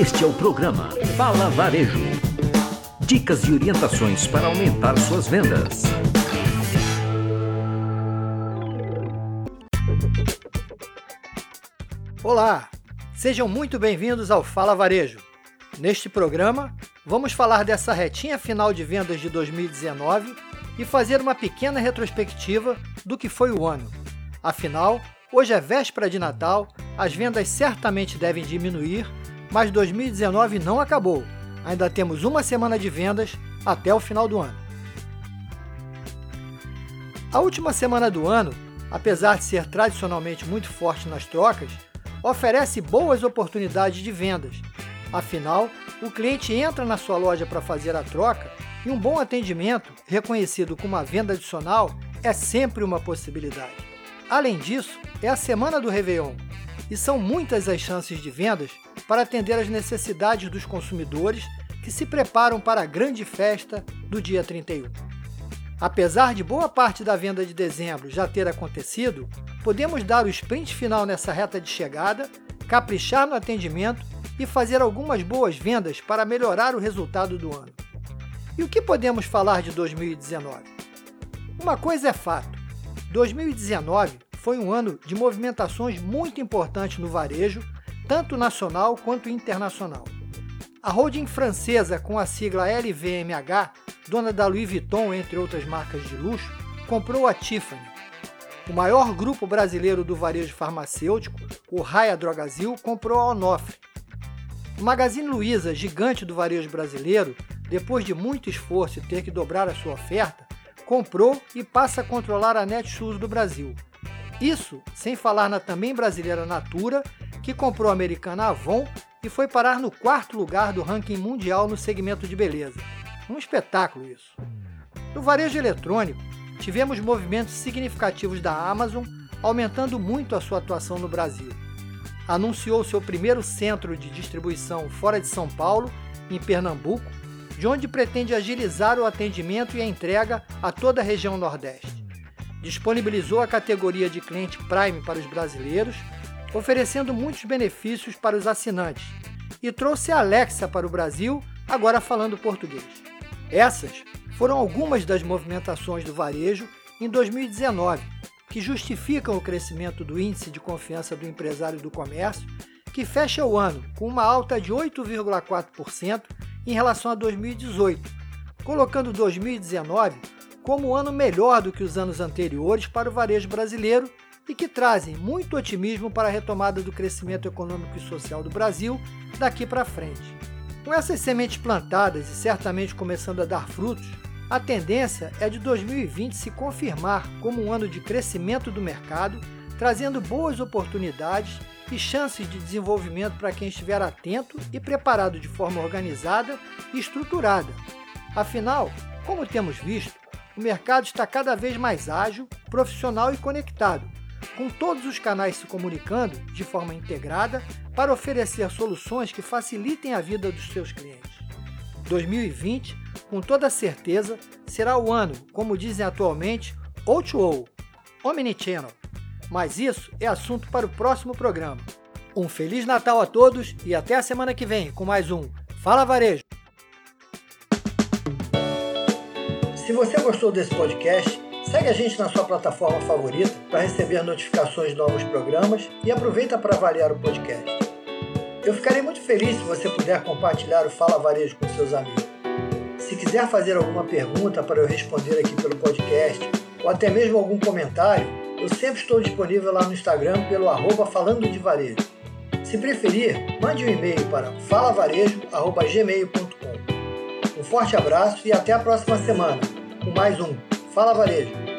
Este é o programa Fala Varejo. Dicas e orientações para aumentar suas vendas. Olá, sejam muito bem-vindos ao Fala Varejo. Neste programa, vamos falar dessa retinha final de vendas de 2019 e fazer uma pequena retrospectiva do que foi o ano. Afinal, hoje é véspera de Natal, as vendas certamente devem diminuir mas 2019 não acabou. Ainda temos uma semana de vendas até o final do ano. A última semana do ano, apesar de ser tradicionalmente muito forte nas trocas, oferece boas oportunidades de vendas. Afinal, o cliente entra na sua loja para fazer a troca e um bom atendimento, reconhecido como uma venda adicional, é sempre uma possibilidade. Além disso, é a semana do Réveillon e são muitas as chances de vendas para atender às necessidades dos consumidores que se preparam para a grande festa do dia 31. Apesar de boa parte da venda de dezembro já ter acontecido, podemos dar o sprint final nessa reta de chegada, caprichar no atendimento e fazer algumas boas vendas para melhorar o resultado do ano. E o que podemos falar de 2019? Uma coisa é fato: 2019 foi um ano de movimentações muito importantes no varejo tanto nacional quanto internacional. A holding francesa com a sigla LVMH, dona da Louis Vuitton, entre outras marcas de luxo, comprou a Tiffany. O maior grupo brasileiro do varejo farmacêutico, o Raia Drogazil, comprou a Onofre. O Magazine Luiza, gigante do varejo brasileiro, depois de muito esforço e ter que dobrar a sua oferta, comprou e passa a controlar a Netshoes do Brasil. Isso sem falar na também brasileira Natura que comprou a americana Avon e foi parar no quarto lugar do ranking mundial no segmento de beleza. Um espetáculo isso. No varejo eletrônico, tivemos movimentos significativos da Amazon, aumentando muito a sua atuação no Brasil. Anunciou seu primeiro centro de distribuição fora de São Paulo, em Pernambuco, de onde pretende agilizar o atendimento e a entrega a toda a região Nordeste. Disponibilizou a categoria de cliente Prime para os brasileiros oferecendo muitos benefícios para os assinantes, e trouxe a Alexa para o Brasil, agora falando português. Essas foram algumas das movimentações do varejo em 2019, que justificam o crescimento do índice de confiança do empresário do comércio, que fecha o ano com uma alta de 8,4% em relação a 2018, colocando 2019 como um ano melhor do que os anos anteriores para o varejo brasileiro e que trazem muito otimismo para a retomada do crescimento econômico e social do Brasil daqui para frente. Com essas sementes plantadas e certamente começando a dar frutos, a tendência é de 2020 se confirmar como um ano de crescimento do mercado, trazendo boas oportunidades e chances de desenvolvimento para quem estiver atento e preparado de forma organizada e estruturada. Afinal, como temos visto, o mercado está cada vez mais ágil, profissional e conectado, com todos os canais se comunicando de forma integrada para oferecer soluções que facilitem a vida dos seus clientes. 2020, com toda certeza, será o ano, como dizem atualmente, O2O, Omnichannel. Mas isso é assunto para o próximo programa. Um Feliz Natal a todos e até a semana que vem com mais um Fala Varejo! Se você gostou desse podcast, Segue a gente na sua plataforma favorita para receber notificações de novos programas e aproveita para avaliar o podcast. Eu ficarei muito feliz se você puder compartilhar o Fala Varejo com seus amigos. Se quiser fazer alguma pergunta para eu responder aqui pelo podcast, ou até mesmo algum comentário, eu sempre estou disponível lá no Instagram pelo arroba falando de varejo. Se preferir, mande um e-mail para falavarejo.gmail.com. Um forte abraço e até a próxima semana com mais um Fala Varejo.